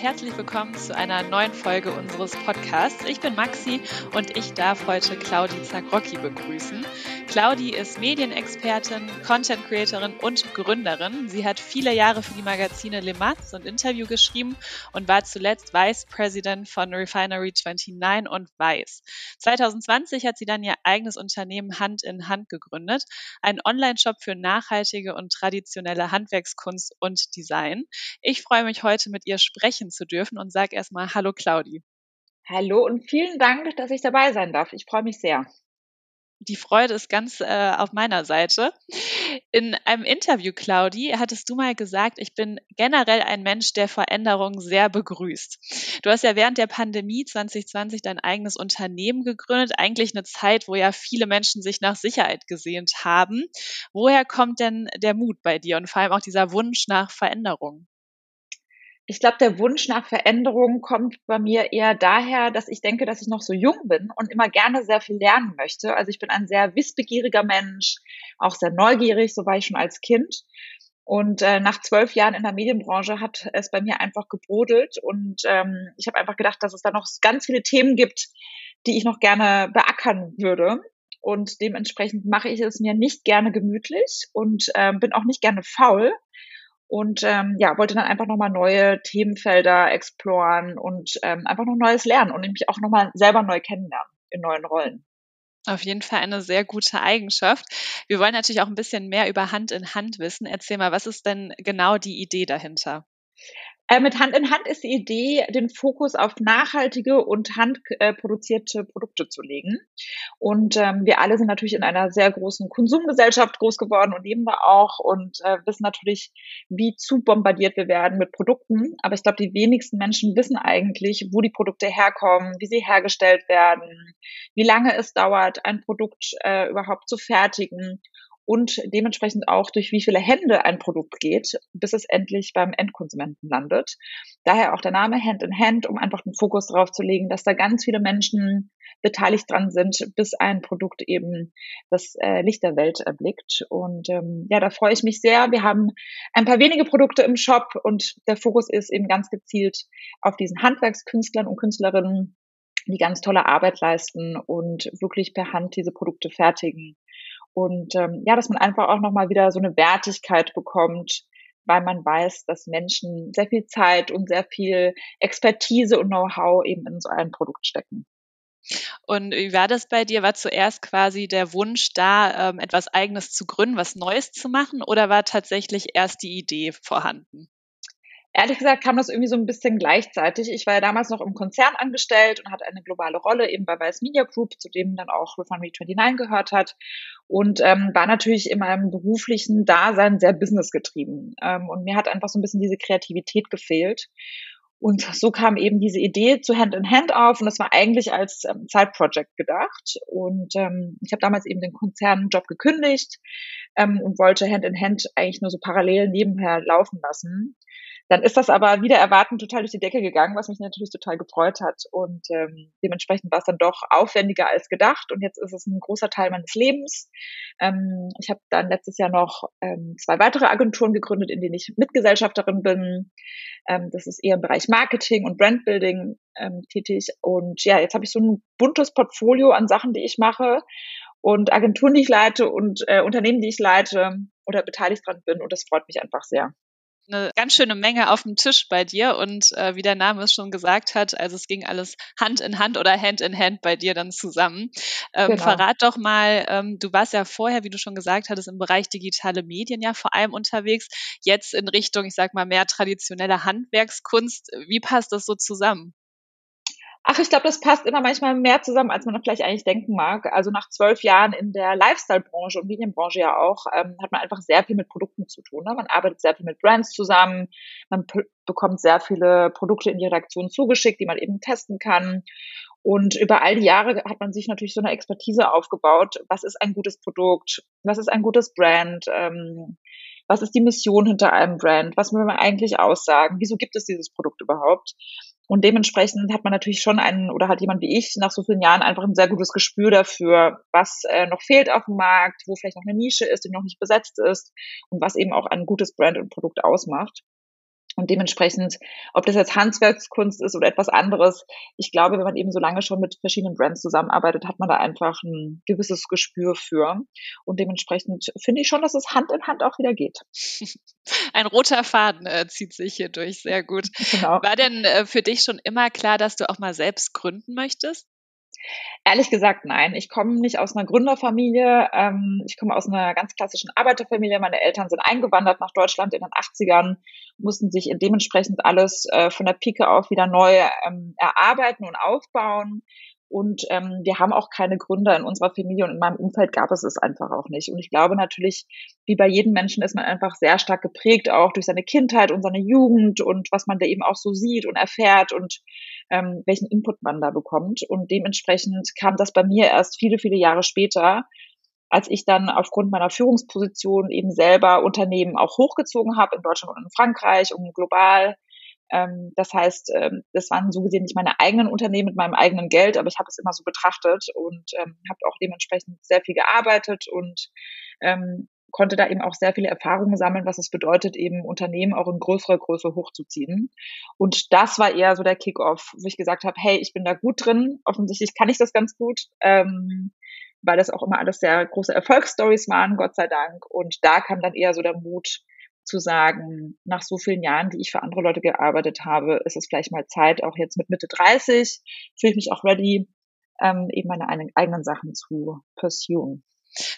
herzlich willkommen zu einer neuen Folge unseres Podcasts. Ich bin Maxi und ich darf heute Claudi Zagrocki begrüßen. Claudi ist Medienexpertin, Content Creatorin und Gründerin. Sie hat viele Jahre für die Magazine Le Mans und Interview geschrieben und war zuletzt Vice President von Refinery 29 und Vice. 2020 hat sie dann ihr eigenes Unternehmen Hand in Hand gegründet, einen Online-Shop für nachhaltige und traditionelle Handwerkskunst und Design. Ich freue mich heute mit ihr sprechen zu dürfen und sage erstmal Hallo Claudi. Hallo und vielen Dank, dass ich dabei sein darf. Ich freue mich sehr die Freude ist ganz äh, auf meiner Seite. In einem Interview, Claudi, hattest du mal gesagt, ich bin generell ein Mensch, der Veränderungen sehr begrüßt. Du hast ja während der Pandemie 2020 dein eigenes Unternehmen gegründet, eigentlich eine Zeit, wo ja viele Menschen sich nach Sicherheit gesehnt haben. Woher kommt denn der Mut bei dir und vor allem auch dieser Wunsch nach Veränderung? Ich glaube, der Wunsch nach Veränderung kommt bei mir eher daher, dass ich denke, dass ich noch so jung bin und immer gerne sehr viel lernen möchte. Also ich bin ein sehr wissbegieriger Mensch, auch sehr neugierig, so war ich schon als Kind. Und äh, nach zwölf Jahren in der Medienbranche hat es bei mir einfach gebrodelt und ähm, ich habe einfach gedacht, dass es da noch ganz viele Themen gibt, die ich noch gerne beackern würde. Und dementsprechend mache ich es mir nicht gerne gemütlich und ähm, bin auch nicht gerne faul, und ähm, ja, wollte dann einfach nochmal neue Themenfelder exploren und ähm, einfach noch Neues lernen und mich auch nochmal selber neu kennenlernen in neuen Rollen. Auf jeden Fall eine sehr gute Eigenschaft. Wir wollen natürlich auch ein bisschen mehr über Hand in Hand wissen. Erzähl mal, was ist denn genau die Idee dahinter? Äh, mit Hand in Hand ist die Idee, den Fokus auf nachhaltige und handproduzierte Produkte zu legen. Und ähm, wir alle sind natürlich in einer sehr großen Konsumgesellschaft groß geworden und leben da auch und äh, wissen natürlich, wie zu bombardiert wir werden mit Produkten. Aber ich glaube, die wenigsten Menschen wissen eigentlich, wo die Produkte herkommen, wie sie hergestellt werden, wie lange es dauert, ein Produkt äh, überhaupt zu fertigen und dementsprechend auch durch wie viele Hände ein Produkt geht, bis es endlich beim Endkonsumenten landet. Daher auch der Name Hand in Hand, um einfach den Fokus darauf zu legen, dass da ganz viele Menschen beteiligt dran sind, bis ein Produkt eben das äh, Licht der Welt erblickt. Und ähm, ja, da freue ich mich sehr. Wir haben ein paar wenige Produkte im Shop und der Fokus ist eben ganz gezielt auf diesen Handwerkskünstlern und Künstlerinnen, die ganz tolle Arbeit leisten und wirklich per Hand diese Produkte fertigen und ähm, ja, dass man einfach auch nochmal wieder so eine Wertigkeit bekommt, weil man weiß, dass Menschen sehr viel Zeit und sehr viel Expertise und Know-how eben in so ein Produkt stecken. Und wie war das bei dir? War zuerst quasi der Wunsch da, ähm, etwas Eigenes zu gründen, was Neues zu machen, oder war tatsächlich erst die Idee vorhanden? Ehrlich gesagt kam das irgendwie so ein bisschen gleichzeitig. Ich war ja damals noch im Konzern angestellt und hatte eine globale Rolle eben bei Weiß Media Group, zu dem dann auch Refinery 29 gehört hat und ähm, war natürlich in meinem beruflichen Dasein sehr businessgetrieben. Ähm, und mir hat einfach so ein bisschen diese Kreativität gefehlt. Und so kam eben diese Idee zu Hand in Hand auf und das war eigentlich als ähm, Zeitproject gedacht. Und ähm, ich habe damals eben den Konzernjob gekündigt ähm, und wollte Hand in Hand eigentlich nur so parallel nebenher laufen lassen. Dann ist das aber wieder erwarten total durch die Decke gegangen, was mich natürlich total gefreut hat. Und ähm, dementsprechend war es dann doch aufwendiger als gedacht. Und jetzt ist es ein großer Teil meines Lebens. Ähm, ich habe dann letztes Jahr noch ähm, zwei weitere Agenturen gegründet, in denen ich Mitgesellschafterin bin. Ähm, das ist eher im Bereich Marketing und Brandbuilding ähm, tätig. Und ja, jetzt habe ich so ein buntes Portfolio an Sachen, die ich mache und Agenturen, die ich leite und äh, Unternehmen, die ich leite oder beteiligt dran bin. Und das freut mich einfach sehr eine ganz schöne Menge auf dem Tisch bei dir und äh, wie der Name es schon gesagt hat, also es ging alles Hand in Hand oder Hand in Hand bei dir dann zusammen. Ähm, genau. Verrat doch mal, ähm, du warst ja vorher, wie du schon gesagt hattest, im Bereich digitale Medien ja vor allem unterwegs, jetzt in Richtung, ich sag mal, mehr traditionelle Handwerkskunst. Wie passt das so zusammen? Ach, ich glaube, das passt immer manchmal mehr zusammen, als man vielleicht eigentlich denken mag. Also nach zwölf Jahren in der Lifestyle-Branche und Medienbranche ja auch, ähm, hat man einfach sehr viel mit Produkten zu tun. Ne? Man arbeitet sehr viel mit Brands zusammen, man bekommt sehr viele Produkte in die Redaktion zugeschickt, die man eben testen kann. Und über all die Jahre hat man sich natürlich so eine Expertise aufgebaut. Was ist ein gutes Produkt? Was ist ein gutes Brand? Ähm, was ist die Mission hinter einem Brand? Was will man eigentlich aussagen? Wieso gibt es dieses Produkt überhaupt? Und dementsprechend hat man natürlich schon einen, oder hat jemand wie ich nach so vielen Jahren einfach ein sehr gutes Gespür dafür, was äh, noch fehlt auf dem Markt, wo vielleicht noch eine Nische ist, die noch nicht besetzt ist und was eben auch ein gutes Brand und Produkt ausmacht. Und dementsprechend, ob das jetzt Handwerkskunst ist oder etwas anderes, ich glaube, wenn man eben so lange schon mit verschiedenen Brands zusammenarbeitet, hat man da einfach ein gewisses Gespür für. Und dementsprechend finde ich schon, dass es Hand in Hand auch wieder geht. Ein roter Faden äh, zieht sich hier durch, sehr gut. Genau. War denn äh, für dich schon immer klar, dass du auch mal selbst gründen möchtest? Ehrlich gesagt, nein. Ich komme nicht aus einer Gründerfamilie. Ähm, ich komme aus einer ganz klassischen Arbeiterfamilie. Meine Eltern sind eingewandert nach Deutschland in den 80ern, mussten sich dementsprechend alles äh, von der Pike auf wieder neu ähm, erarbeiten und aufbauen. Und ähm, wir haben auch keine Gründer in unserer Familie und in meinem Umfeld gab es es einfach auch nicht. Und ich glaube natürlich, wie bei jedem Menschen ist man einfach sehr stark geprägt, auch durch seine Kindheit und seine Jugend und was man da eben auch so sieht und erfährt und ähm, welchen Input man da bekommt. Und dementsprechend kam das bei mir erst viele, viele Jahre später, als ich dann aufgrund meiner Führungsposition eben selber Unternehmen auch hochgezogen habe in Deutschland und in Frankreich und global ähm, das heißt, ähm, das waren so gesehen nicht meine eigenen Unternehmen mit meinem eigenen Geld, aber ich habe es immer so betrachtet und ähm, habe auch dementsprechend sehr viel gearbeitet und ähm, konnte da eben auch sehr viele Erfahrungen sammeln, was es bedeutet, eben Unternehmen auch in größerer Größe hochzuziehen. Und das war eher so der Kickoff, wo ich gesagt habe, hey, ich bin da gut drin, offensichtlich kann ich das ganz gut, ähm, weil das auch immer alles sehr große Erfolgsstories waren, Gott sei Dank. Und da kam dann eher so der Mut, zu sagen, nach so vielen Jahren, die ich für andere Leute gearbeitet habe, ist es vielleicht mal Zeit, auch jetzt mit Mitte 30, fühle ich mich auch ready, ähm, eben meine eigenen Sachen zu pursuen.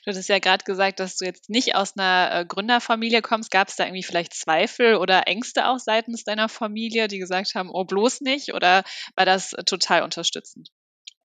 Du hattest ja gerade gesagt, dass du jetzt nicht aus einer äh, Gründerfamilie kommst. Gab es da irgendwie vielleicht Zweifel oder Ängste auch seitens deiner Familie, die gesagt haben, oh bloß nicht? Oder war das äh, total unterstützend?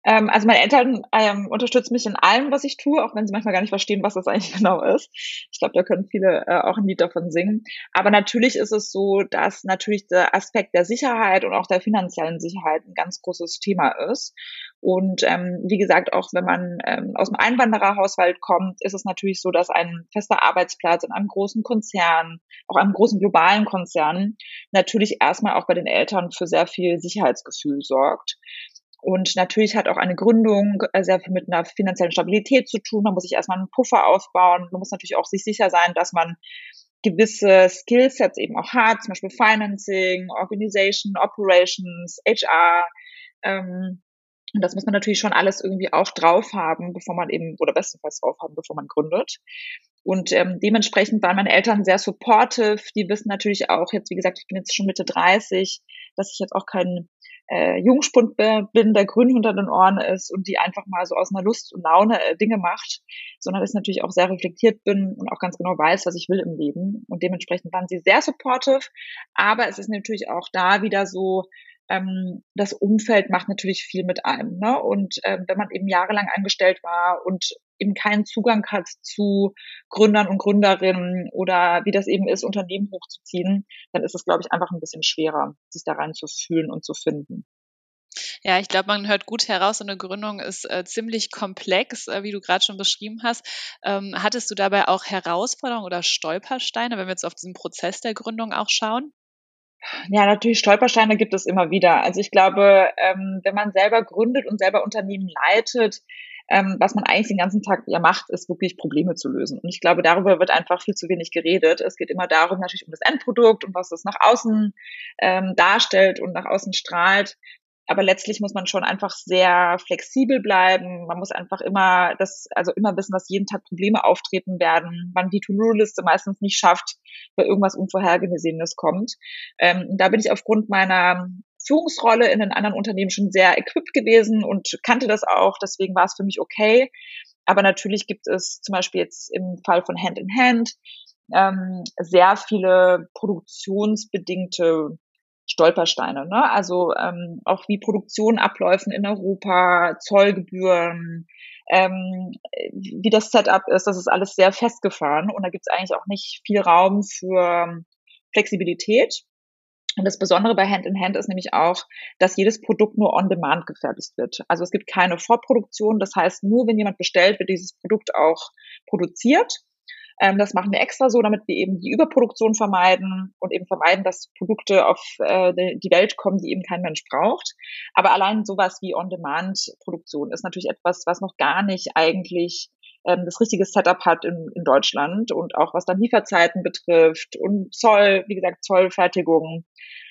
Ähm, also meine Eltern ähm, unterstützen mich in allem, was ich tue, auch wenn sie manchmal gar nicht verstehen, was das eigentlich genau ist. Ich glaube, da können viele äh, auch ein Lied davon singen. Aber natürlich ist es so, dass natürlich der Aspekt der Sicherheit und auch der finanziellen Sicherheit ein ganz großes Thema ist. Und ähm, wie gesagt, auch wenn man ähm, aus einem Einwandererhaushalt kommt, ist es natürlich so, dass ein fester Arbeitsplatz in einem großen Konzern, auch einem großen globalen Konzern, natürlich erstmal auch bei den Eltern für sehr viel Sicherheitsgefühl sorgt. Und natürlich hat auch eine Gründung äh, sehr viel mit einer finanziellen Stabilität zu tun. Man muss sich erstmal einen Puffer aufbauen. Man muss natürlich auch sich sicher sein, dass man gewisse Skillsets eben auch hat, zum Beispiel Financing, Organization, Operations, HR. Ähm, und das muss man natürlich schon alles irgendwie auch drauf haben, bevor man eben, oder bestenfalls drauf haben, bevor man gründet. Und ähm, dementsprechend waren meine Eltern sehr supportive. Die wissen natürlich auch, jetzt wie gesagt, ich bin jetzt schon Mitte 30, dass ich jetzt auch kein äh, Jungspund bin, der grün hinter den Ohren ist und die einfach mal so aus einer Lust und Laune äh, Dinge macht, sondern dass ich natürlich auch sehr reflektiert bin und auch ganz genau weiß, was ich will im Leben. Und dementsprechend waren sie sehr supportive. Aber es ist natürlich auch da wieder so, ähm, das Umfeld macht natürlich viel mit einem. Ne? Und ähm, wenn man eben jahrelang angestellt war und eben keinen Zugang hat zu Gründern und Gründerinnen oder wie das eben ist, Unternehmen hochzuziehen, dann ist es, glaube ich, einfach ein bisschen schwerer, sich da rein zu fühlen und zu finden. Ja, ich glaube, man hört gut heraus, so eine Gründung ist äh, ziemlich komplex, äh, wie du gerade schon beschrieben hast. Ähm, hattest du dabei auch Herausforderungen oder Stolpersteine, wenn wir jetzt auf diesen Prozess der Gründung auch schauen? Ja, natürlich Stolpersteine gibt es immer wieder. Also ich glaube, ähm, wenn man selber gründet und selber Unternehmen leitet, ähm, was man eigentlich den ganzen Tag ja macht, ist wirklich Probleme zu lösen. Und ich glaube, darüber wird einfach viel zu wenig geredet. Es geht immer darum, natürlich um das Endprodukt und was es nach außen ähm, darstellt und nach außen strahlt. Aber letztlich muss man schon einfach sehr flexibel bleiben. Man muss einfach immer das, also immer wissen, dass jeden Tag Probleme auftreten werden, man die To-Do-Liste meistens nicht schafft, weil irgendwas Unvorhergesehenes kommt. Ähm, da bin ich aufgrund meiner Führungsrolle in den anderen Unternehmen schon sehr equipped gewesen und kannte das auch. Deswegen war es für mich okay. Aber natürlich gibt es zum Beispiel jetzt im Fall von Hand in Hand ähm, sehr viele produktionsbedingte Stolpersteine. Ne? Also ähm, auch wie Produktion abläufen in Europa, Zollgebühren, ähm, wie das Setup ist, das ist alles sehr festgefahren und da gibt es eigentlich auch nicht viel Raum für Flexibilität. Und das Besondere bei Hand in Hand ist nämlich auch, dass jedes Produkt nur on demand gefertigt wird. Also es gibt keine Vorproduktion. Das heißt, nur wenn jemand bestellt, wird dieses Produkt auch produziert. Ähm, das machen wir extra so, damit wir eben die Überproduktion vermeiden und eben vermeiden, dass Produkte auf äh, die Welt kommen, die eben kein Mensch braucht. Aber allein sowas wie On-Demand-Produktion ist natürlich etwas, was noch gar nicht eigentlich ähm, das richtige Setup hat in, in Deutschland und auch was dann Lieferzeiten betrifft und Zoll, wie gesagt, Zollfertigung.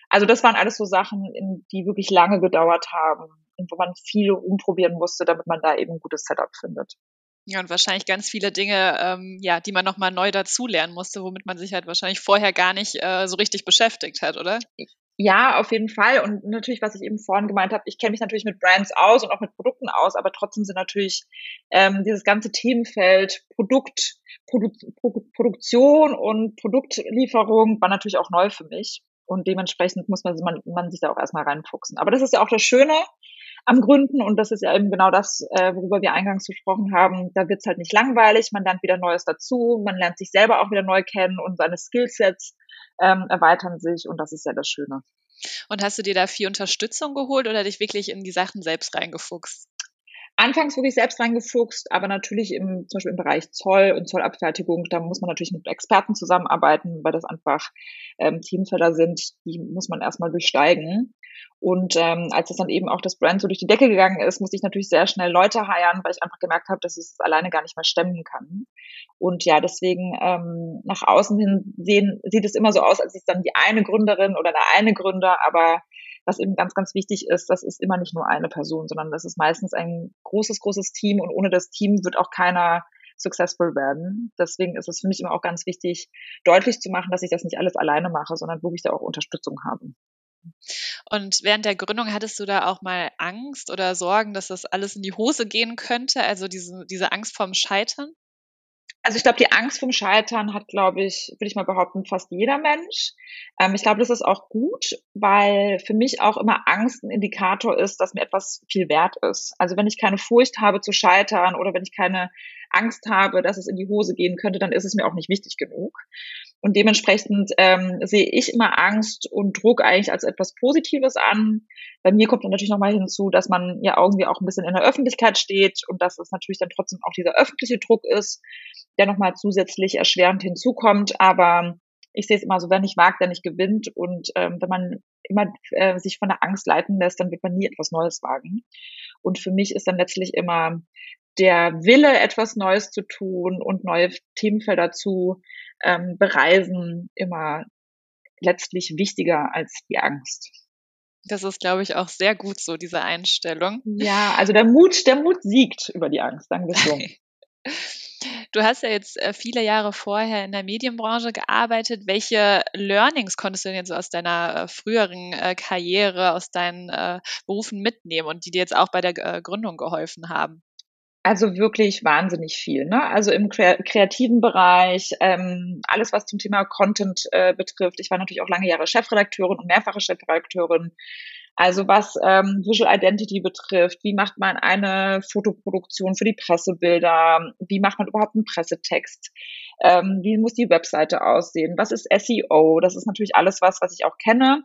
Also das waren alles so Sachen, in, die wirklich lange gedauert haben und wo man viel umprobieren musste, damit man da eben ein gutes Setup findet. Ja, und wahrscheinlich ganz viele Dinge, ähm, ja, die man nochmal neu dazulernen musste, womit man sich halt wahrscheinlich vorher gar nicht äh, so richtig beschäftigt hat, oder? Ja, auf jeden Fall. Und natürlich, was ich eben vorhin gemeint habe, ich kenne mich natürlich mit Brands aus und auch mit Produkten aus, aber trotzdem sind natürlich ähm, dieses ganze Themenfeld Produkt, Produ Pro Produktion und Produktlieferung war natürlich auch neu für mich. Und dementsprechend muss man, man, man sich da auch erstmal reinfuchsen. Aber das ist ja auch das Schöne am Gründen und das ist ja eben genau das, äh, worüber wir eingangs gesprochen haben. Da wird's halt nicht langweilig, man lernt wieder Neues dazu, man lernt sich selber auch wieder neu kennen und seine Skillsets ähm, erweitern sich und das ist ja das Schöne. Und hast du dir da viel Unterstützung geholt oder dich wirklich in die Sachen selbst reingefuchst? anfangs wirklich selbst reingefuchst, aber natürlich im, zum Beispiel im Bereich Zoll und Zollabfertigung, da muss man natürlich mit Experten zusammenarbeiten, weil das einfach ähm, Teamfelder sind, die muss man erstmal durchsteigen. Und ähm, als das dann eben auch das Brand so durch die Decke gegangen ist, musste ich natürlich sehr schnell Leute heiern, weil ich einfach gemerkt habe, dass ich es alleine gar nicht mehr stemmen kann. Und ja, deswegen ähm, nach außen hin sehen, sieht es immer so aus, als ist dann die eine Gründerin oder der eine Gründer, aber was eben ganz, ganz wichtig ist, das ist immer nicht nur eine Person, sondern das ist meistens ein großes, großes Team und ohne das Team wird auch keiner successful werden. Deswegen ist es für mich immer auch ganz wichtig, deutlich zu machen, dass ich das nicht alles alleine mache, sondern wirklich da auch Unterstützung habe. Und während der Gründung hattest du da auch mal Angst oder Sorgen, dass das alles in die Hose gehen könnte? Also diese, diese Angst vorm Scheitern? Also ich glaube, die Angst vom Scheitern hat, glaube ich, würde ich mal behaupten, fast jeder Mensch. Ähm, ich glaube, das ist auch gut, weil für mich auch immer Angst ein Indikator ist, dass mir etwas viel wert ist. Also wenn ich keine Furcht habe zu scheitern oder wenn ich keine Angst habe, dass es in die Hose gehen könnte, dann ist es mir auch nicht wichtig genug. Und dementsprechend ähm, sehe ich immer Angst und Druck eigentlich als etwas Positives an. Bei mir kommt dann natürlich nochmal hinzu, dass man ja irgendwie auch ein bisschen in der Öffentlichkeit steht und dass es natürlich dann trotzdem auch dieser öffentliche Druck ist, der nochmal zusätzlich erschwerend hinzukommt. Aber ich sehe es immer so, wer nicht wagt, der nicht gewinnt. Und ähm, wenn man immer äh, sich von der Angst leiten lässt, dann wird man nie etwas Neues wagen. Und für mich ist dann letztlich immer der Wille, etwas Neues zu tun und neue Themenfelder zu ähm, bereisen, immer letztlich wichtiger als die Angst. Das ist, glaube ich, auch sehr gut so, diese Einstellung. Ja, also der Mut, der Mut siegt über die Angst, sagen wir so. Du hast ja jetzt äh, viele Jahre vorher in der Medienbranche gearbeitet. Welche Learnings konntest du denn jetzt aus deiner äh, früheren äh, Karriere, aus deinen Berufen mitnehmen und die dir jetzt auch bei der Gründung geholfen haben? Also wirklich wahnsinnig viel. Ne? Also im kreativen Bereich, ähm, alles was zum Thema Content äh, betrifft. Ich war natürlich auch lange Jahre Chefredakteurin und mehrfache Chefredakteurin. Also was ähm, Visual Identity betrifft, wie macht man eine Fotoproduktion für die Pressebilder? Wie macht man überhaupt einen Pressetext? Ähm, wie muss die Webseite aussehen? Was ist SEO? Das ist natürlich alles was, was ich auch kenne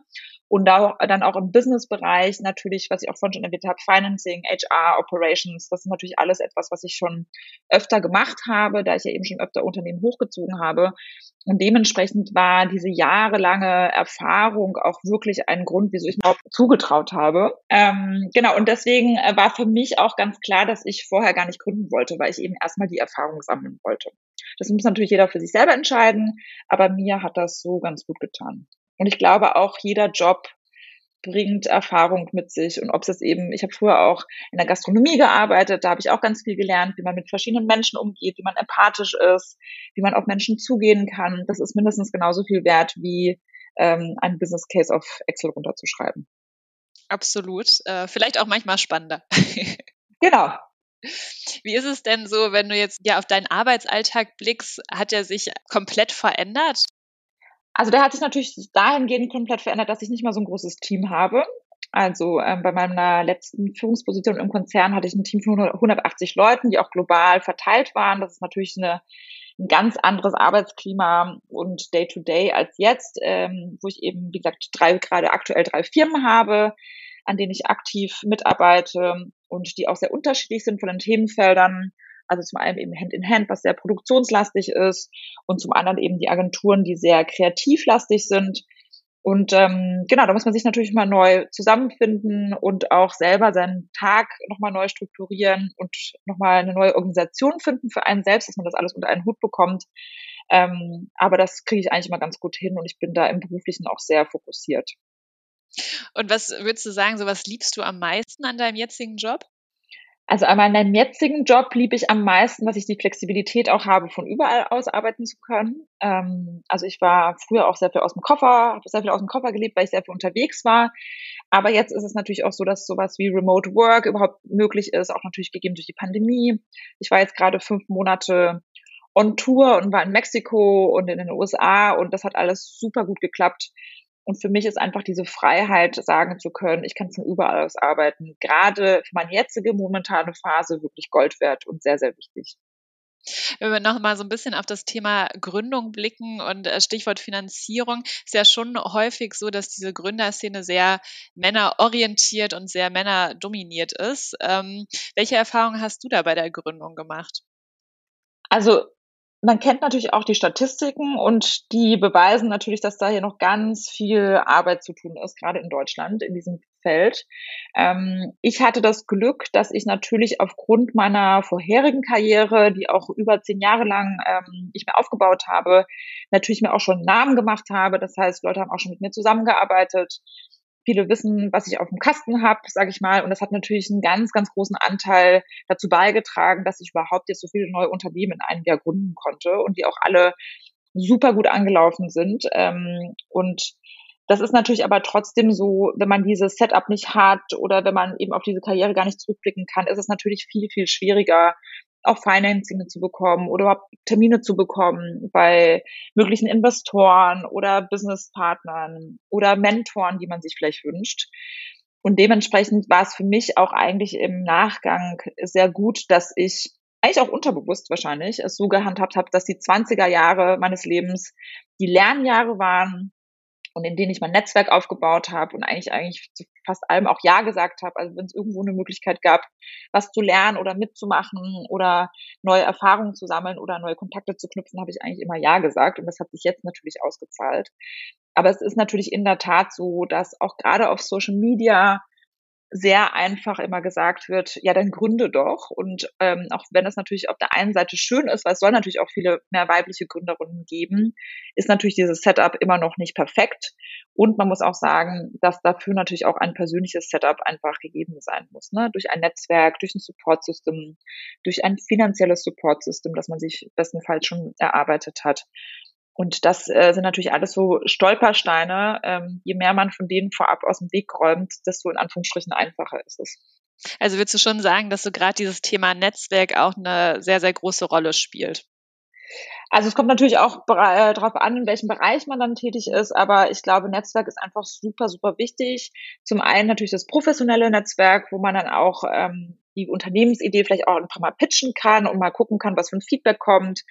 und da, dann auch im Business-Bereich natürlich, was ich auch vorhin schon erwähnt habe, Financing, HR, Operations, das ist natürlich alles etwas, was ich schon öfter gemacht habe, da ich ja eben schon öfter Unternehmen hochgezogen habe. Und dementsprechend war diese jahrelange Erfahrung auch wirklich ein Grund, wieso ich mir auch zugetraut habe. Ähm, genau, und deswegen äh, war für mich auch ganz klar, dass ich vorher gar nicht gründen wollte, weil ich eben erstmal die Erfahrung sammeln wollte. Das muss natürlich jeder für sich selber entscheiden, aber mir hat das so ganz gut getan. Und ich glaube auch, jeder Job bringt Erfahrung mit sich. Und ob es jetzt eben, ich habe früher auch in der Gastronomie gearbeitet, da habe ich auch ganz viel gelernt, wie man mit verschiedenen Menschen umgeht, wie man empathisch ist, wie man auf Menschen zugehen kann. Das ist mindestens genauso viel wert, wie ähm, ein Business Case auf Excel runterzuschreiben. Absolut. Äh, vielleicht auch manchmal spannender. genau. Wie ist es denn so, wenn du jetzt ja auf deinen Arbeitsalltag blickst, hat er sich komplett verändert? Also der hat sich natürlich dahingehend komplett verändert, dass ich nicht mal so ein großes Team habe. Also ähm, bei meiner letzten Führungsposition im Konzern hatte ich ein Team von 180 Leuten, die auch global verteilt waren. Das ist natürlich eine, ein ganz anderes Arbeitsklima und Day-to-Day -Day als jetzt, ähm, wo ich eben, wie gesagt, drei, gerade aktuell drei Firmen habe, an denen ich aktiv mitarbeite und die auch sehr unterschiedlich sind von den Themenfeldern. Also zum einen eben Hand in Hand, was sehr produktionslastig ist und zum anderen eben die Agenturen, die sehr kreativlastig sind. Und ähm, genau, da muss man sich natürlich mal neu zusammenfinden und auch selber seinen Tag nochmal neu strukturieren und nochmal eine neue Organisation finden für einen selbst, dass man das alles unter einen Hut bekommt. Ähm, aber das kriege ich eigentlich immer ganz gut hin und ich bin da im Beruflichen auch sehr fokussiert. Und was würdest du sagen, so was liebst du am meisten an deinem jetzigen Job? Also an meinem jetzigen Job liebe ich am meisten, dass ich die Flexibilität auch habe, von überall aus arbeiten zu können. Ähm, also ich war früher auch sehr viel aus dem Koffer, habe sehr viel aus dem Koffer gelebt, weil ich sehr viel unterwegs war. Aber jetzt ist es natürlich auch so, dass sowas wie Remote Work überhaupt möglich ist, auch natürlich gegeben durch die Pandemie. Ich war jetzt gerade fünf Monate on Tour und war in Mexiko und in den USA und das hat alles super gut geklappt. Und für mich ist einfach diese Freiheit, sagen zu können, ich kann von überall aus arbeiten, gerade für meine jetzige momentane Phase wirklich Gold wert und sehr, sehr wichtig. Wenn wir noch mal so ein bisschen auf das Thema Gründung blicken und äh, Stichwort Finanzierung, ist ja schon häufig so, dass diese Gründerszene sehr männerorientiert und sehr männerdominiert ist. Ähm, welche Erfahrungen hast du da bei der Gründung gemacht? Also man kennt natürlich auch die Statistiken und die beweisen natürlich, dass da hier noch ganz viel Arbeit zu tun ist, gerade in Deutschland in diesem Feld. Ähm, ich hatte das Glück, dass ich natürlich aufgrund meiner vorherigen Karriere, die auch über zehn Jahre lang ähm, ich mir aufgebaut habe, natürlich mir auch schon einen Namen gemacht habe. Das heißt, Leute haben auch schon mit mir zusammengearbeitet. Viele wissen, was ich auf dem Kasten habe, sage ich mal. Und das hat natürlich einen ganz, ganz großen Anteil dazu beigetragen, dass ich überhaupt jetzt so viele neue Unternehmen in einem Jahr gründen konnte und die auch alle super gut angelaufen sind. Ähm, und das ist natürlich aber trotzdem so, wenn man dieses Setup nicht hat oder wenn man eben auf diese Karriere gar nicht zurückblicken kann, ist es natürlich viel, viel schwieriger, auch Financing zu bekommen oder überhaupt Termine zu bekommen bei möglichen Investoren oder Businesspartnern oder Mentoren, die man sich vielleicht wünscht. Und dementsprechend war es für mich auch eigentlich im Nachgang sehr gut, dass ich eigentlich auch unterbewusst wahrscheinlich es so gehandhabt habe, dass die 20er Jahre meines Lebens die Lernjahre waren, und in denen ich mein Netzwerk aufgebaut habe und eigentlich eigentlich zu fast allem auch Ja gesagt habe. Also wenn es irgendwo eine Möglichkeit gab, was zu lernen oder mitzumachen oder neue Erfahrungen zu sammeln oder neue Kontakte zu knüpfen, habe ich eigentlich immer Ja gesagt und das hat sich jetzt natürlich ausgezahlt. Aber es ist natürlich in der Tat so, dass auch gerade auf Social Media sehr einfach immer gesagt wird, ja, dann gründe doch. Und ähm, auch wenn das natürlich auf der einen Seite schön ist, weil es soll natürlich auch viele mehr weibliche Gründerinnen geben, ist natürlich dieses Setup immer noch nicht perfekt. Und man muss auch sagen, dass dafür natürlich auch ein persönliches Setup einfach gegeben sein muss. Ne? Durch ein Netzwerk, durch ein Support-System, durch ein finanzielles Support-System, das man sich bestenfalls schon erarbeitet hat. Und das äh, sind natürlich alles so Stolpersteine. Ähm, je mehr man von denen vorab aus dem Weg räumt, desto in Anführungsstrichen einfacher ist es. Also würdest du schon sagen, dass so gerade dieses Thema Netzwerk auch eine sehr, sehr große Rolle spielt? Also es kommt natürlich auch äh, darauf an, in welchem Bereich man dann tätig ist, aber ich glaube, Netzwerk ist einfach super, super wichtig. Zum einen natürlich das professionelle Netzwerk, wo man dann auch ähm, die Unternehmensidee vielleicht auch einfach mal pitchen kann und mal gucken kann, was für ein Feedback kommt.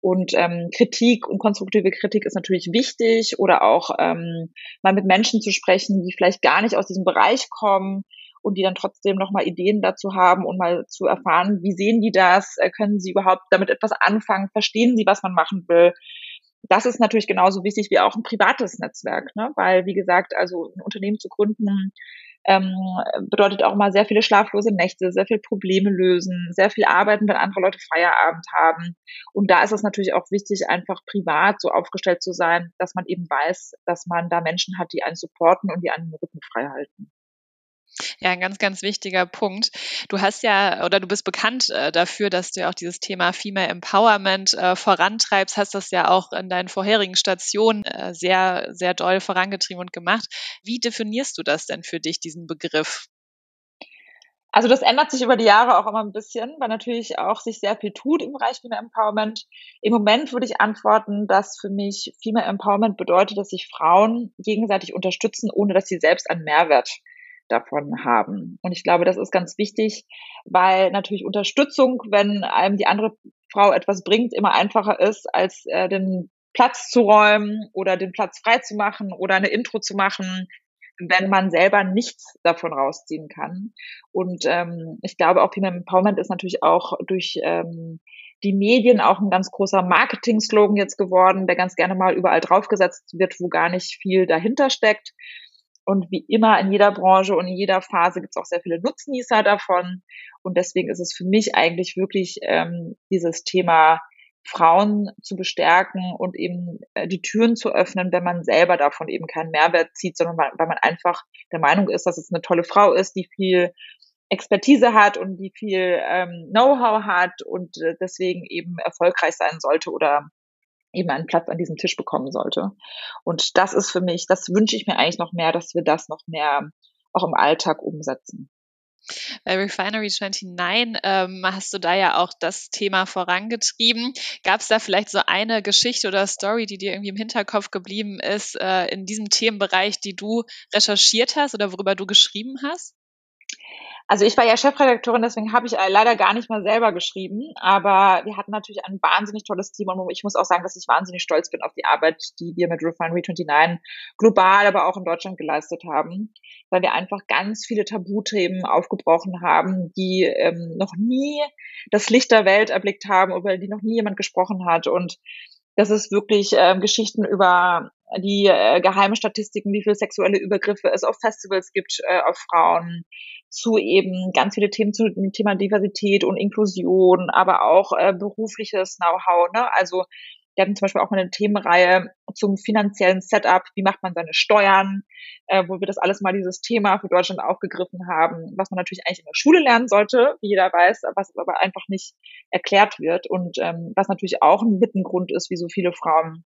Und ähm, Kritik und konstruktive Kritik ist natürlich wichtig oder auch ähm, mal mit Menschen zu sprechen, die vielleicht gar nicht aus diesem Bereich kommen und die dann trotzdem nochmal Ideen dazu haben und mal zu erfahren, wie sehen die das, äh, können sie überhaupt damit etwas anfangen, verstehen sie, was man machen will. Das ist natürlich genauso wichtig wie auch ein privates Netzwerk, ne? weil, wie gesagt, also ein Unternehmen zu gründen, ähm, bedeutet auch mal sehr viele schlaflose Nächte, sehr viel Probleme lösen, sehr viel arbeiten, wenn andere Leute Feierabend haben. Und da ist es natürlich auch wichtig, einfach privat so aufgestellt zu sein, dass man eben weiß, dass man da Menschen hat, die einen supporten und die einen den Rücken frei halten. Ja, ein ganz, ganz wichtiger Punkt. Du hast ja oder du bist bekannt äh, dafür, dass du ja auch dieses Thema Female Empowerment äh, vorantreibst, hast das ja auch in deinen vorherigen Stationen äh, sehr, sehr doll vorangetrieben und gemacht. Wie definierst du das denn für dich, diesen Begriff? Also das ändert sich über die Jahre auch immer ein bisschen, weil natürlich auch sich sehr viel tut im Bereich Female Empowerment. Im Moment würde ich antworten, dass für mich Female Empowerment bedeutet, dass sich Frauen gegenseitig unterstützen, ohne dass sie selbst einen Mehrwert davon haben. Und ich glaube, das ist ganz wichtig, weil natürlich Unterstützung, wenn einem die andere Frau etwas bringt, immer einfacher ist, als äh, den Platz zu räumen oder den Platz frei zu machen oder eine Intro zu machen, wenn man selber nichts davon rausziehen kann. Und ähm, ich glaube, auch Female Empowerment ist natürlich auch durch ähm, die Medien auch ein ganz großer Marketing-Slogan jetzt geworden, der ganz gerne mal überall draufgesetzt wird, wo gar nicht viel dahinter steckt. Und wie immer in jeder Branche und in jeder Phase gibt es auch sehr viele Nutznießer davon. Und deswegen ist es für mich eigentlich wirklich ähm, dieses Thema Frauen zu bestärken und eben äh, die Türen zu öffnen, wenn man selber davon eben keinen Mehrwert zieht, sondern weil man einfach der Meinung ist, dass es eine tolle Frau ist, die viel Expertise hat und die viel ähm, Know-how hat und äh, deswegen eben erfolgreich sein sollte oder eben einen Platz an diesem Tisch bekommen sollte. Und das ist für mich, das wünsche ich mir eigentlich noch mehr, dass wir das noch mehr auch im Alltag umsetzen. Bei Refinery 29 ähm, hast du da ja auch das Thema vorangetrieben. Gab es da vielleicht so eine Geschichte oder Story, die dir irgendwie im Hinterkopf geblieben ist äh, in diesem Themenbereich, die du recherchiert hast oder worüber du geschrieben hast? Also ich war ja Chefredakteurin, deswegen habe ich äh, leider gar nicht mal selber geschrieben, aber wir hatten natürlich ein wahnsinnig tolles Team und ich muss auch sagen, dass ich wahnsinnig stolz bin auf die Arbeit, die wir mit Refinery 29 global, aber auch in Deutschland geleistet haben, weil wir einfach ganz viele Tabuthemen aufgebrochen haben, die ähm, noch nie das Licht der Welt erblickt haben, über die noch nie jemand gesprochen hat. Und das ist wirklich ähm, Geschichten über die äh, geheime Statistiken, wie viele sexuelle Übergriffe es auf Festivals gibt äh, auf Frauen, zu eben ganz viele Themen zu dem Thema Diversität und Inklusion, aber auch äh, berufliches Know-how. Ne? Also wir hatten zum Beispiel auch mal eine Themenreihe zum finanziellen Setup, wie macht man seine Steuern, äh, wo wir das alles mal dieses Thema für Deutschland aufgegriffen haben, was man natürlich eigentlich in der Schule lernen sollte, wie jeder weiß, was aber einfach nicht erklärt wird. Und ähm, was natürlich auch ein Mittengrund ist, wie so viele Frauen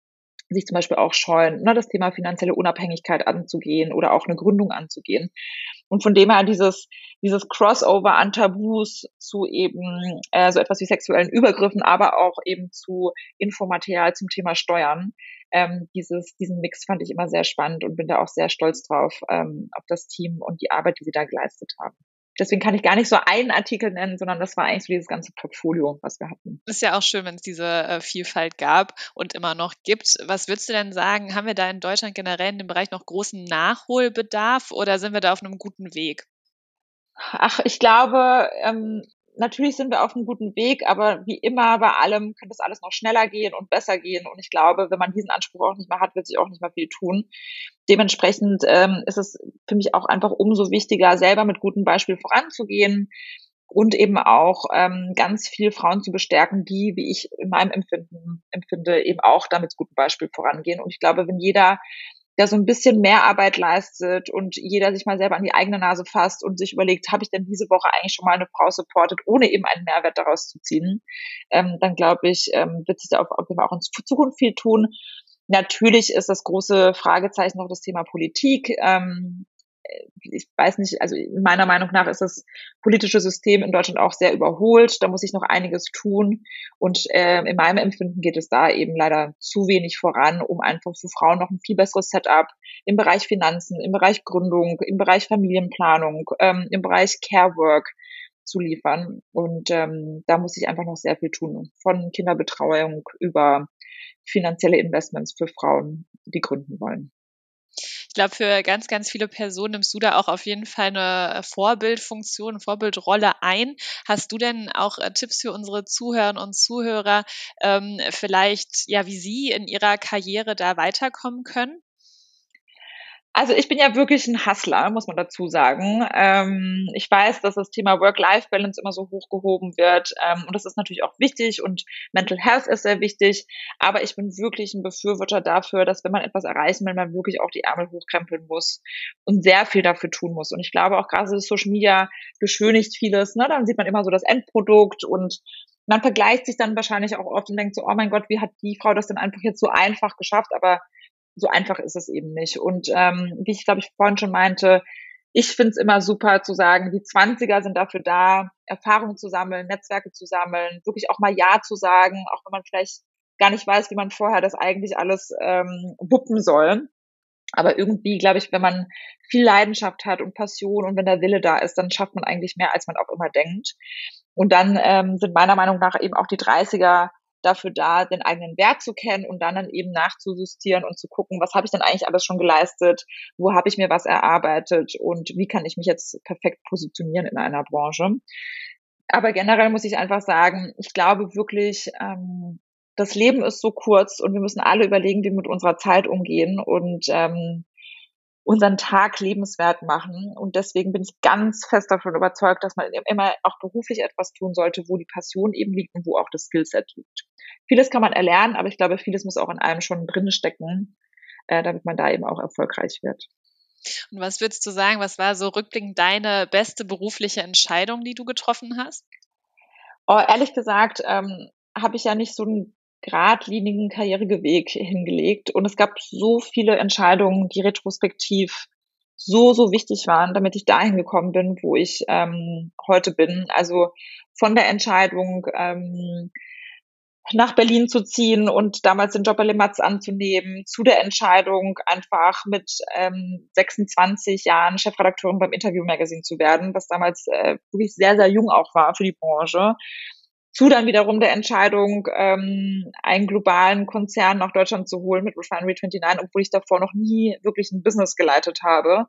sich zum Beispiel auch scheuen, ne, das Thema finanzielle Unabhängigkeit anzugehen oder auch eine Gründung anzugehen. Und von dem her dieses, dieses Crossover an Tabus zu eben äh, so etwas wie sexuellen Übergriffen, aber auch eben zu Infomaterial zum Thema Steuern. Ähm, dieses, diesen Mix fand ich immer sehr spannend und bin da auch sehr stolz drauf, ähm, auf das Team und die Arbeit, die sie da geleistet haben. Deswegen kann ich gar nicht so einen Artikel nennen, sondern das war eigentlich so dieses ganze Portfolio, was wir hatten. Ist ja auch schön, wenn es diese äh, Vielfalt gab und immer noch gibt. Was würdest du denn sagen, haben wir da in Deutschland generell in dem Bereich noch großen Nachholbedarf oder sind wir da auf einem guten Weg? Ach, ich glaube, ähm, natürlich sind wir auf einem guten Weg, aber wie immer bei allem könnte das alles noch schneller gehen und besser gehen. Und ich glaube, wenn man diesen Anspruch auch nicht mehr hat, wird sich auch nicht mehr viel tun. Dementsprechend ähm, ist es für mich auch einfach umso wichtiger, selber mit gutem Beispiel voranzugehen und eben auch ähm, ganz viel Frauen zu bestärken, die, wie ich in meinem Empfinden empfinde, eben auch damit gutem Beispiel vorangehen. Und ich glaube, wenn jeder der so ein bisschen mehr Arbeit leistet und jeder sich mal selber an die eigene Nase fasst und sich überlegt, habe ich denn diese Woche eigentlich schon mal eine Frau supportet, ohne eben einen Mehrwert daraus zu ziehen, ähm, dann glaube ich, ähm, wird sich da auf, jeden Fall auch in Zukunft viel tun. Natürlich ist das große Fragezeichen noch das Thema Politik. Ähm, ich weiß nicht, also meiner Meinung nach ist das politische System in Deutschland auch sehr überholt. Da muss ich noch einiges tun. Und äh, in meinem Empfinden geht es da eben leider zu wenig voran, um einfach für Frauen noch ein viel besseres Setup im Bereich Finanzen, im Bereich Gründung, im Bereich Familienplanung, ähm, im Bereich Care Work zu liefern. Und ähm, da muss ich einfach noch sehr viel tun. Von Kinderbetreuung über finanzielle Investments für Frauen, die gründen wollen. Ich glaube, für ganz, ganz viele Personen nimmst du da auch auf jeden Fall eine Vorbildfunktion, Vorbildrolle ein. Hast du denn auch äh, Tipps für unsere Zuhörerinnen und Zuhörer, ähm, vielleicht, ja, wie sie in ihrer Karriere da weiterkommen können? Also ich bin ja wirklich ein Hustler, muss man dazu sagen. Ähm, ich weiß, dass das Thema Work-Life-Balance immer so hochgehoben wird ähm, und das ist natürlich auch wichtig und Mental Health ist sehr wichtig, aber ich bin wirklich ein Befürworter dafür, dass wenn man etwas erreichen will, man wirklich auch die Ärmel hochkrempeln muss und sehr viel dafür tun muss. Und ich glaube auch gerade Social Media beschönigt vieles. Ne? Dann sieht man immer so das Endprodukt und man vergleicht sich dann wahrscheinlich auch oft und denkt so, oh mein Gott, wie hat die Frau das denn einfach jetzt so einfach geschafft? Aber so einfach ist es eben nicht. Und ähm, wie ich glaube ich vorhin schon meinte, ich finde es immer super zu sagen, die Zwanziger sind dafür da, Erfahrungen zu sammeln, Netzwerke zu sammeln, wirklich auch mal Ja zu sagen, auch wenn man vielleicht gar nicht weiß, wie man vorher das eigentlich alles ähm, wuppen soll. Aber irgendwie, glaube ich, wenn man viel Leidenschaft hat und Passion und wenn der Wille da ist, dann schafft man eigentlich mehr, als man auch immer denkt. Und dann ähm, sind meiner Meinung nach eben auch die 30er dafür da, den eigenen Wert zu kennen und dann dann eben nachzujustieren und zu gucken, was habe ich denn eigentlich alles schon geleistet, wo habe ich mir was erarbeitet? Und wie kann ich mich jetzt perfekt positionieren in einer Branche. aber generell muss ich einfach sagen, ich glaube wirklich, ähm, das Leben ist so kurz und wir müssen alle überlegen, wie wir mit unserer Zeit umgehen. Und ähm, unseren Tag lebenswert machen. Und deswegen bin ich ganz fest davon überzeugt, dass man immer auch beruflich etwas tun sollte, wo die Passion eben liegt und wo auch das Skillset liegt. Vieles kann man erlernen, aber ich glaube, vieles muss auch in einem schon drin stecken, äh, damit man da eben auch erfolgreich wird. Und was würdest du sagen, was war so rückblickend deine beste berufliche Entscheidung, die du getroffen hast? Oh, ehrlich gesagt, ähm, habe ich ja nicht so einen geradlinigen Karriereweg hingelegt. Und es gab so viele Entscheidungen, die retrospektiv so, so wichtig waren, damit ich dahin gekommen bin, wo ich ähm, heute bin. Also von der Entscheidung, ähm, nach Berlin zu ziehen und damals den Job bei Lematz anzunehmen, zu der Entscheidung, einfach mit ähm, 26 Jahren Chefredakteurin beim Interview Magazine zu werden, was damals äh, wirklich sehr, sehr jung auch war für die Branche zu dann wiederum der Entscheidung, ähm, einen globalen Konzern nach Deutschland zu holen mit Refinery 29, obwohl ich davor noch nie wirklich ein Business geleitet habe.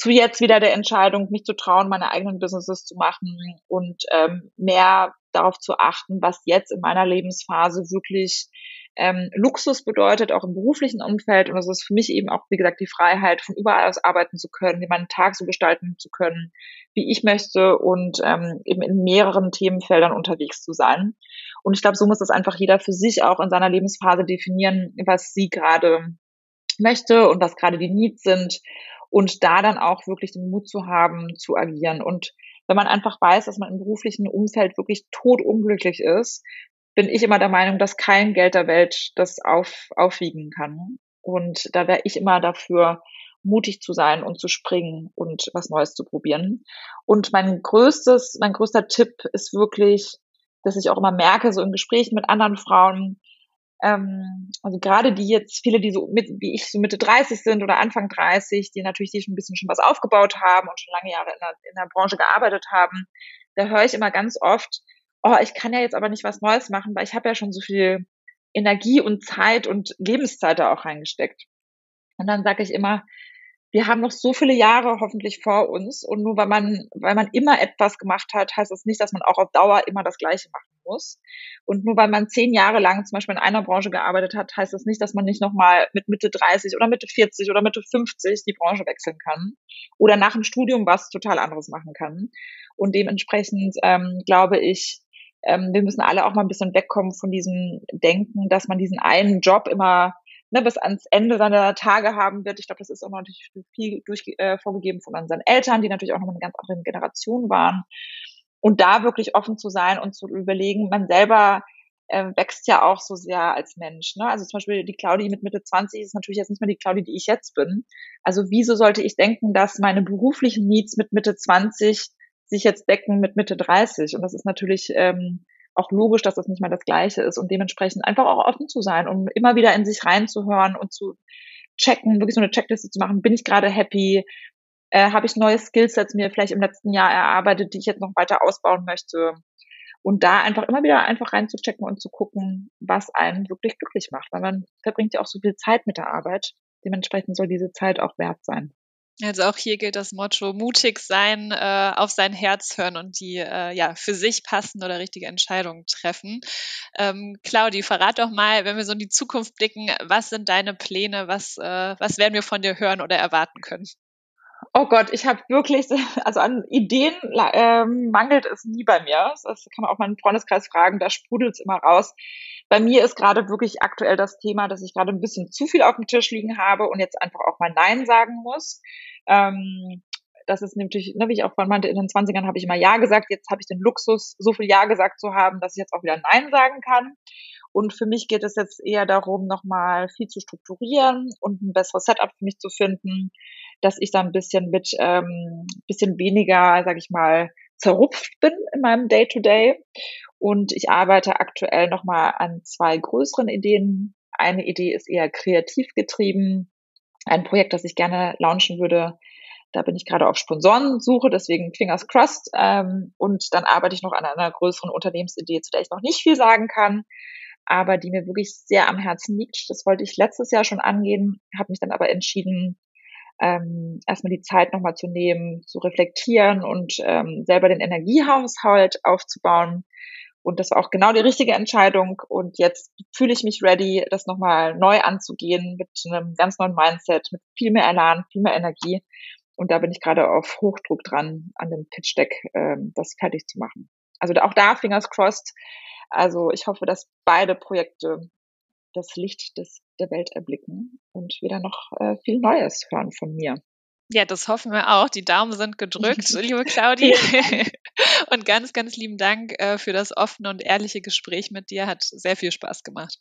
Zu jetzt wieder der Entscheidung, mich zu trauen, meine eigenen Businesses zu machen und ähm, mehr darauf zu achten, was jetzt in meiner Lebensphase wirklich ähm, Luxus bedeutet, auch im beruflichen Umfeld. Und das ist für mich eben auch, wie gesagt, die Freiheit, von überall aus arbeiten zu können, meinen Tag so gestalten zu können, wie ich möchte und ähm, eben in mehreren Themenfeldern unterwegs zu sein. Und ich glaube, so muss das einfach jeder für sich auch in seiner Lebensphase definieren, was sie gerade möchte und was gerade die Needs sind und da dann auch wirklich den Mut zu haben, zu agieren. Und wenn man einfach weiß, dass man im beruflichen Umfeld wirklich totunglücklich ist, bin ich immer der Meinung, dass kein Geld der Welt das auf, aufwiegen kann. Und da wäre ich immer dafür, mutig zu sein und zu springen und was Neues zu probieren. Und mein größtes, mein größter Tipp ist wirklich, dass ich auch immer merke, so in Gesprächen mit anderen Frauen, ähm, also gerade die jetzt, viele, die so mit, wie ich, so Mitte 30 sind oder Anfang 30, die natürlich die schon ein bisschen schon was aufgebaut haben und schon lange Jahre in der, in der Branche gearbeitet haben, da höre ich immer ganz oft, oh, ich kann ja jetzt aber nicht was Neues machen, weil ich habe ja schon so viel Energie und Zeit und Lebenszeit da auch reingesteckt. Und dann sage ich immer, wir haben noch so viele Jahre hoffentlich vor uns und nur weil man, weil man immer etwas gemacht hat, heißt das nicht, dass man auch auf Dauer immer das Gleiche machen muss. Und nur weil man zehn Jahre lang zum Beispiel in einer Branche gearbeitet hat, heißt das nicht, dass man nicht nochmal mit Mitte 30 oder Mitte 40 oder Mitte 50 die Branche wechseln kann oder nach dem Studium was total anderes machen kann. Und dementsprechend ähm, glaube ich, ähm, wir müssen alle auch mal ein bisschen wegkommen von diesem Denken, dass man diesen einen Job immer ne, bis ans Ende seiner Tage haben wird. Ich glaube, das ist auch natürlich viel durch, äh, vorgegeben von unseren Eltern, die natürlich auch noch eine ganz andere Generation waren. Und da wirklich offen zu sein und zu überlegen, man selber äh, wächst ja auch so sehr als Mensch. Ne? Also zum Beispiel die Claudi mit Mitte 20 ist natürlich jetzt nicht mehr die Claudi, die ich jetzt bin. Also wieso sollte ich denken, dass meine beruflichen Needs mit Mitte 20 sich jetzt decken mit Mitte 30. Und das ist natürlich ähm, auch logisch, dass das nicht mal das Gleiche ist und dementsprechend einfach auch offen zu sein, um immer wieder in sich reinzuhören und zu checken, wirklich so eine Checkliste zu machen. Bin ich gerade happy? Äh, Habe ich neue Skillsets mir vielleicht im letzten Jahr erarbeitet, die ich jetzt noch weiter ausbauen möchte? Und da einfach immer wieder einfach reinzuchecken und zu gucken, was einen wirklich glücklich macht, weil man verbringt ja auch so viel Zeit mit der Arbeit. Dementsprechend soll diese Zeit auch wert sein. Also auch hier gilt das Motto mutig sein, äh, auf sein Herz hören und die äh, ja für sich passende oder richtige Entscheidungen treffen. Ähm, Claudi, verrat doch mal, wenn wir so in die Zukunft blicken, was sind deine Pläne, was, äh, was werden wir von dir hören oder erwarten können? Oh Gott, ich habe wirklich, also an Ideen ähm, mangelt es nie bei mir. Das kann man auch meinen Freundeskreis fragen, da sprudelt es immer raus. Bei mir ist gerade wirklich aktuell das Thema, dass ich gerade ein bisschen zu viel auf dem Tisch liegen habe und jetzt einfach auch mal Nein sagen muss. Ähm, das ist nämlich, ne, wie ich auch vorhin meinte, in den 20ern habe ich immer Ja gesagt. Jetzt habe ich den Luxus, so viel Ja gesagt zu haben, dass ich jetzt auch wieder Nein sagen kann. Und für mich geht es jetzt eher darum, nochmal viel zu strukturieren und ein besseres Setup für mich zu finden, dass ich da ein bisschen mit, ähm, bisschen weniger, sage ich mal, zerrupft bin in meinem Day-to-Day. -Day. Und ich arbeite aktuell nochmal an zwei größeren Ideen. Eine Idee ist eher kreativ getrieben. Ein Projekt, das ich gerne launchen würde. Da bin ich gerade auf Sponsorensuche, deswegen Fingers crossed. Ähm, und dann arbeite ich noch an einer größeren Unternehmensidee, zu der ich noch nicht viel sagen kann, aber die mir wirklich sehr am Herzen liegt. Das wollte ich letztes Jahr schon angehen, habe mich dann aber entschieden, ähm, erstmal die Zeit nochmal zu nehmen, zu reflektieren und ähm, selber den Energiehaushalt aufzubauen. Und das war auch genau die richtige Entscheidung. Und jetzt fühle ich mich ready, das nochmal neu anzugehen mit einem ganz neuen Mindset, mit viel mehr Elan, viel mehr Energie. Und da bin ich gerade auf Hochdruck dran, an dem Pitch Deck ähm, das fertig zu machen. Also auch da Fingers crossed. Also ich hoffe, dass beide Projekte das Licht des, der Welt erblicken und wieder noch äh, viel Neues hören von mir. Ja, das hoffen wir auch. Die Daumen sind gedrückt, liebe Claudia. und ganz, ganz lieben Dank äh, für das offene und ehrliche Gespräch mit dir. Hat sehr viel Spaß gemacht.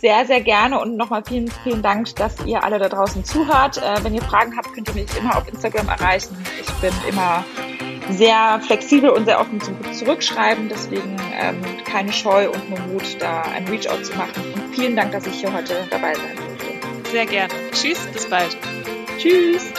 Sehr, sehr gerne und nochmal vielen, vielen Dank, dass ihr alle da draußen zuhört. Äh, wenn ihr Fragen habt, könnt ihr mich immer auf Instagram erreichen. Ich bin immer sehr flexibel und sehr offen zum Zurückschreiben. Deswegen ähm, keine Scheu und nur Mut, da ein Reach-out zu machen. Und vielen Dank, dass ich hier heute dabei sein durfte. Sehr gerne. Tschüss, bis bald. Tschüss.